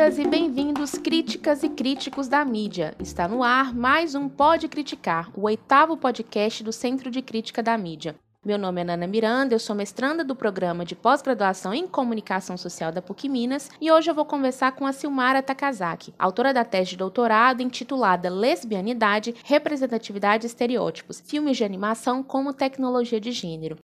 Bem-vindas e bem-vindos, críticas e críticos da mídia. Está no ar mais um Pode Criticar, o oitavo podcast do Centro de Crítica da Mídia. Meu nome é Nana Miranda, eu sou mestranda do programa de pós-graduação em Comunicação Social da PUC Minas e hoje eu vou conversar com a Silmara Takazaki, autora da tese de doutorado intitulada Lesbianidade, Representatividade e Estereótipos, Filmes de Animação como Tecnologia de Gênero.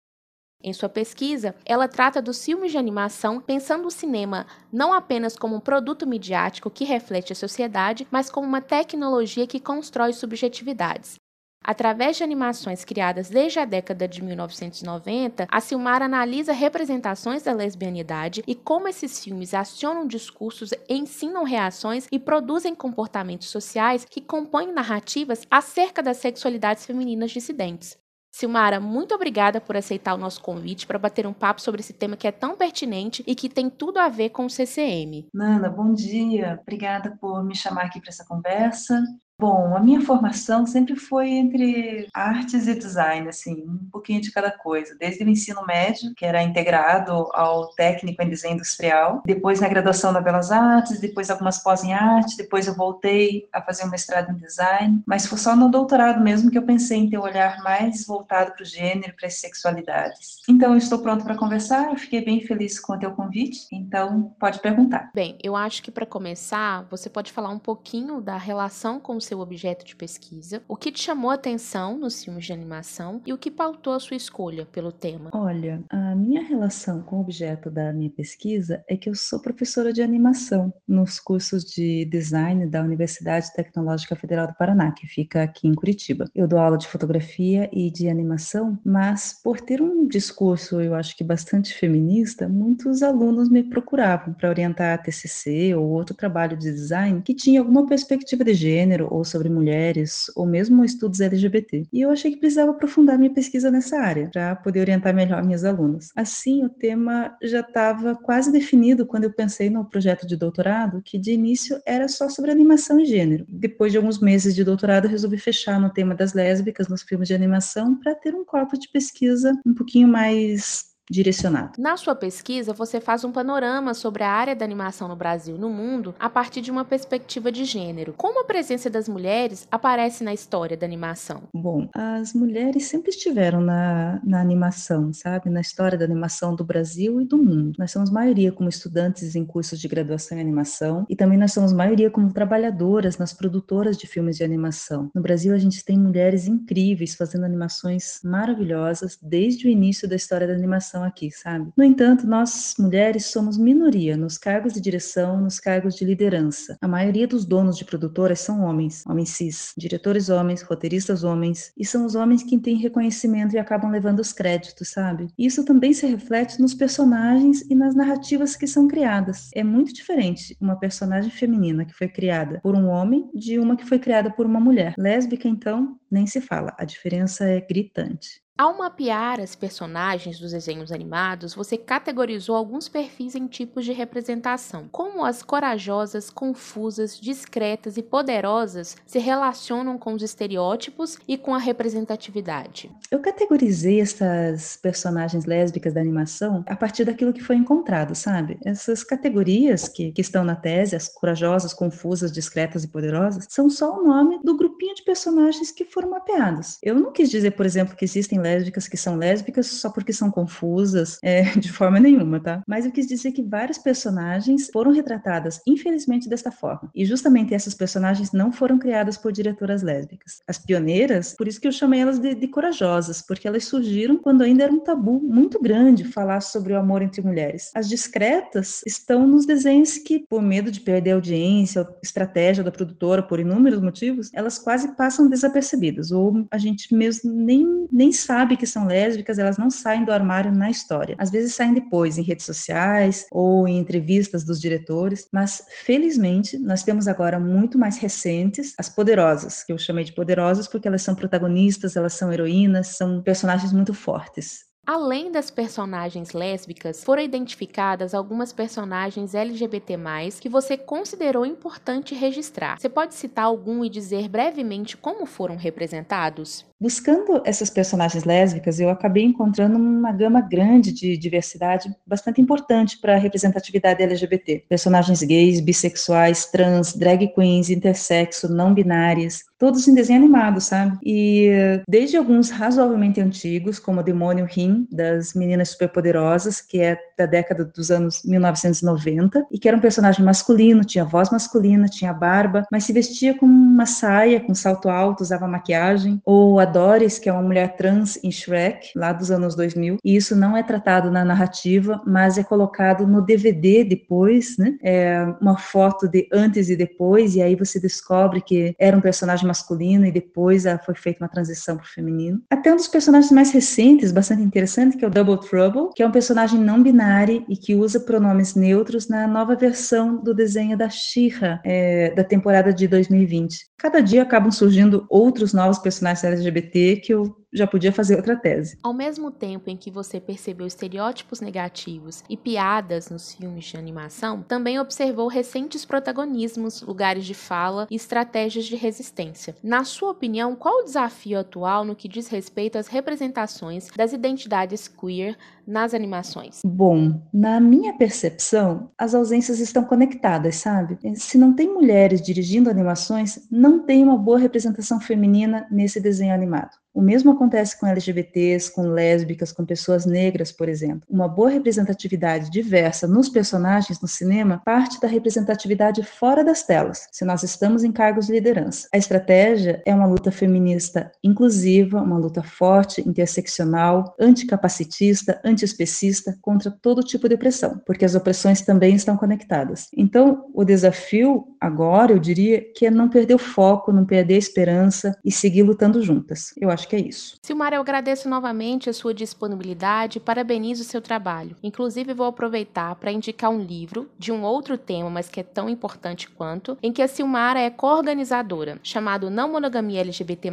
Em sua pesquisa, ela trata dos filmes de animação pensando o cinema não apenas como um produto midiático que reflete a sociedade, mas como uma tecnologia que constrói subjetividades. Através de animações criadas desde a década de 1990, a Silmar analisa representações da lesbianidade e como esses filmes acionam discursos, ensinam reações e produzem comportamentos sociais que compõem narrativas acerca das sexualidades femininas dissidentes. Silmara, muito obrigada por aceitar o nosso convite para bater um papo sobre esse tema que é tão pertinente e que tem tudo a ver com o CCM. Nana, bom dia. Obrigada por me chamar aqui para essa conversa. Bom, a minha formação sempre foi entre artes e design, assim, um pouquinho de cada coisa. Desde o ensino médio, que era integrado ao técnico em desenho industrial, depois na graduação na Belas Artes, depois algumas pós em arte, depois eu voltei a fazer um mestrado em design, mas foi só no doutorado mesmo que eu pensei em ter um olhar mais voltado para o gênero, para as sexualidades. Então, eu estou pronto para conversar, eu fiquei bem feliz com o teu convite, então pode perguntar. Bem, eu acho que para começar, você pode falar um pouquinho da relação com seu objeto de pesquisa, o que te chamou a atenção nos filmes de animação e o que pautou a sua escolha pelo tema. Olha, a minha relação com o objeto da minha pesquisa é que eu sou professora de animação nos cursos de design da Universidade Tecnológica Federal do Paraná, que fica aqui em Curitiba. Eu dou aula de fotografia e de animação, mas por ter um discurso, eu acho que bastante feminista, muitos alunos me procuravam para orientar a TCC ou outro trabalho de design que tinha alguma perspectiva de gênero ou sobre mulheres, ou mesmo estudos LGBT. E eu achei que precisava aprofundar minha pesquisa nessa área, para poder orientar melhor minhas alunas. Assim, o tema já estava quase definido quando eu pensei no projeto de doutorado, que de início era só sobre animação e gênero. Depois de alguns meses de doutorado, resolvi fechar no tema das lésbicas nos filmes de animação para ter um corpo de pesquisa um pouquinho mais direcionado. Na sua pesquisa, você faz um panorama sobre a área da animação no Brasil e no mundo a partir de uma perspectiva de gênero. Como a presença das mulheres aparece na história da animação? Bom, as mulheres sempre estiveram na, na animação, sabe? Na história da animação do Brasil e do mundo. Nós somos maioria como estudantes em cursos de graduação em animação e também nós somos maioria como trabalhadoras nas produtoras de filmes de animação. No Brasil, a gente tem mulheres incríveis fazendo animações maravilhosas desde o início da história da animação aqui, sabe? No entanto, nós mulheres somos minoria nos cargos de direção, nos cargos de liderança. A maioria dos donos de produtoras são homens, homens cis, diretores homens, roteiristas homens, e são os homens que têm reconhecimento e acabam levando os créditos, sabe? Isso também se reflete nos personagens e nas narrativas que são criadas. É muito diferente uma personagem feminina que foi criada por um homem de uma que foi criada por uma mulher. Lésbica, então, nem se fala, a diferença é gritante. Ao mapear as personagens dos desenhos animados, você categorizou alguns perfis em tipos de representação, como as corajosas, confusas, discretas e poderosas se relacionam com os estereótipos e com a representatividade. Eu categorizei essas personagens lésbicas da animação a partir daquilo que foi encontrado, sabe? Essas categorias que, que estão na tese, as corajosas, confusas, discretas e poderosas, são só o nome do grupinho de personagens que foram mapeados. Eu não quis dizer, por exemplo, que existem lésbicas que são lésbicas só porque são confusas, é, de forma nenhuma, tá? Mas eu quis dizer que várias personagens foram retratadas, infelizmente, desta forma. E justamente essas personagens não foram criadas por diretoras lésbicas. As pioneiras, por isso que eu chamei elas de, de corajosas, porque elas surgiram quando ainda era um tabu muito grande falar sobre o amor entre mulheres. As discretas estão nos desenhos que, por medo de perder a audiência, estratégia da produtora, por inúmeros motivos, elas quase passam desapercebidas, ou a gente mesmo nem, nem sabe que são lésbicas, elas não saem do armário na história. Às vezes saem depois, em redes sociais ou em entrevistas dos diretores, mas felizmente nós temos agora muito mais recentes as poderosas, que eu chamei de poderosas porque elas são protagonistas, elas são heroínas, são personagens muito fortes. Além das personagens lésbicas, foram identificadas algumas personagens LGBT+, que você considerou importante registrar. Você pode citar algum e dizer brevemente como foram representados? Buscando essas personagens lésbicas, eu acabei encontrando uma gama grande de diversidade bastante importante para a representatividade LGBT. Personagens gays, bissexuais, trans, drag queens, intersexo, não binárias, todos em desenho animado, sabe? E desde alguns razoavelmente antigos, como Demônio Rim, das Meninas Superpoderosas, que é da década dos anos 1990, e que era um personagem masculino, tinha voz masculina, tinha barba, mas se vestia com uma saia, com salto alto, usava maquiagem, ou a Doris, que é uma mulher trans em Shrek, lá dos anos 2000, e isso não é tratado na narrativa, mas é colocado no DVD depois, né? É uma foto de antes e depois, e aí você descobre que era um personagem masculino e depois foi feita uma transição para o feminino. Até um dos personagens mais recentes, bastante interessante, que é o Double Trouble, que é um personagem não binário e que usa pronomes neutros na nova versão do desenho da She-Ra, é, da temporada de 2020. Cada dia acabam surgindo outros novos personagens LGBT que eu já podia fazer outra tese. Ao mesmo tempo em que você percebeu estereótipos negativos e piadas nos filmes de animação, também observou recentes protagonismos, lugares de fala e estratégias de resistência. Na sua opinião, qual o desafio atual no que diz respeito às representações das identidades queer nas animações? Bom, na minha percepção, as ausências estão conectadas, sabe? Se não tem mulheres dirigindo animações, não tem uma boa representação feminina nesse desenho animado. O mesmo acontece com LGBTs, com lésbicas, com pessoas negras, por exemplo. Uma boa representatividade diversa nos personagens no cinema parte da representatividade fora das telas, se nós estamos em cargos de liderança. A estratégia é uma luta feminista inclusiva, uma luta forte, interseccional, anticapacitista, antiespecista contra todo tipo de opressão, porque as opressões também estão conectadas. Então, o desafio agora, eu diria, que é não perder o foco, não perder a esperança e seguir lutando juntas. Eu acho acho que é isso. Silmar, eu agradeço novamente a sua disponibilidade e parabenizo o seu trabalho. Inclusive, vou aproveitar para indicar um livro de um outro tema, mas que é tão importante quanto, em que a Silmara é co-organizadora, chamado Não Monogamia LGBT+,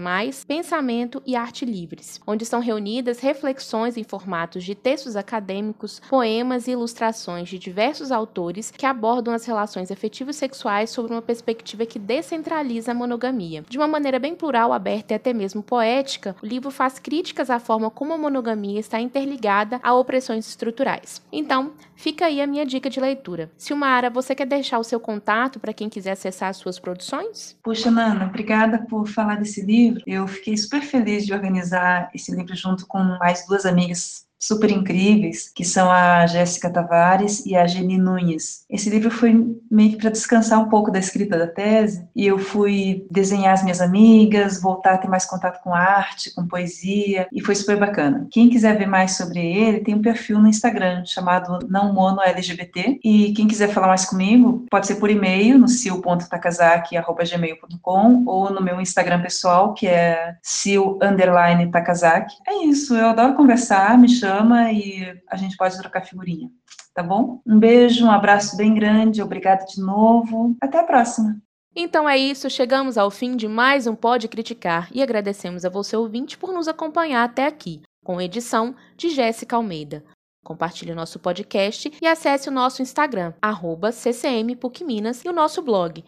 Pensamento e Arte Livres, onde são reunidas reflexões em formatos de textos acadêmicos, poemas e ilustrações de diversos autores que abordam as relações afetivas sexuais sobre uma perspectiva que descentraliza a monogamia, de uma maneira bem plural, aberta e até mesmo poética o livro faz críticas à forma como a monogamia está interligada a opressões estruturais. Então, fica aí a minha dica de leitura. Silmara, você quer deixar o seu contato para quem quiser acessar as suas produções? Puxa, Nana, obrigada por falar desse livro. Eu fiquei super feliz de organizar esse livro junto com mais duas amigas super incríveis, que são a Jéssica Tavares e a Geni Nunes. Esse livro foi meio que para descansar um pouco da escrita da tese, e eu fui desenhar as minhas amigas, voltar a ter mais contato com arte, com poesia, e foi super bacana. Quem quiser ver mais sobre ele, tem um perfil no Instagram chamado Não Mono LGBT, e quem quiser falar mais comigo, pode ser por e-mail no sil.takazaki@gmail.com ou no meu Instagram pessoal, que é sil_takazaki. É isso, eu adoro conversar, me chama chama e a gente pode trocar figurinha, tá bom? Um beijo, um abraço bem grande, obrigada de novo, até a próxima. Então é isso, chegamos ao fim de mais um Pode Criticar e agradecemos a você ouvinte por nos acompanhar até aqui, com edição de Jéssica Almeida. Compartilhe o nosso podcast e acesse o nosso Instagram, arroba ccmpucminas e o nosso blog,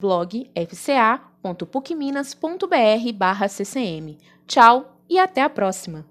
blogfca.pucminas.br ccm. Tchau e até a próxima!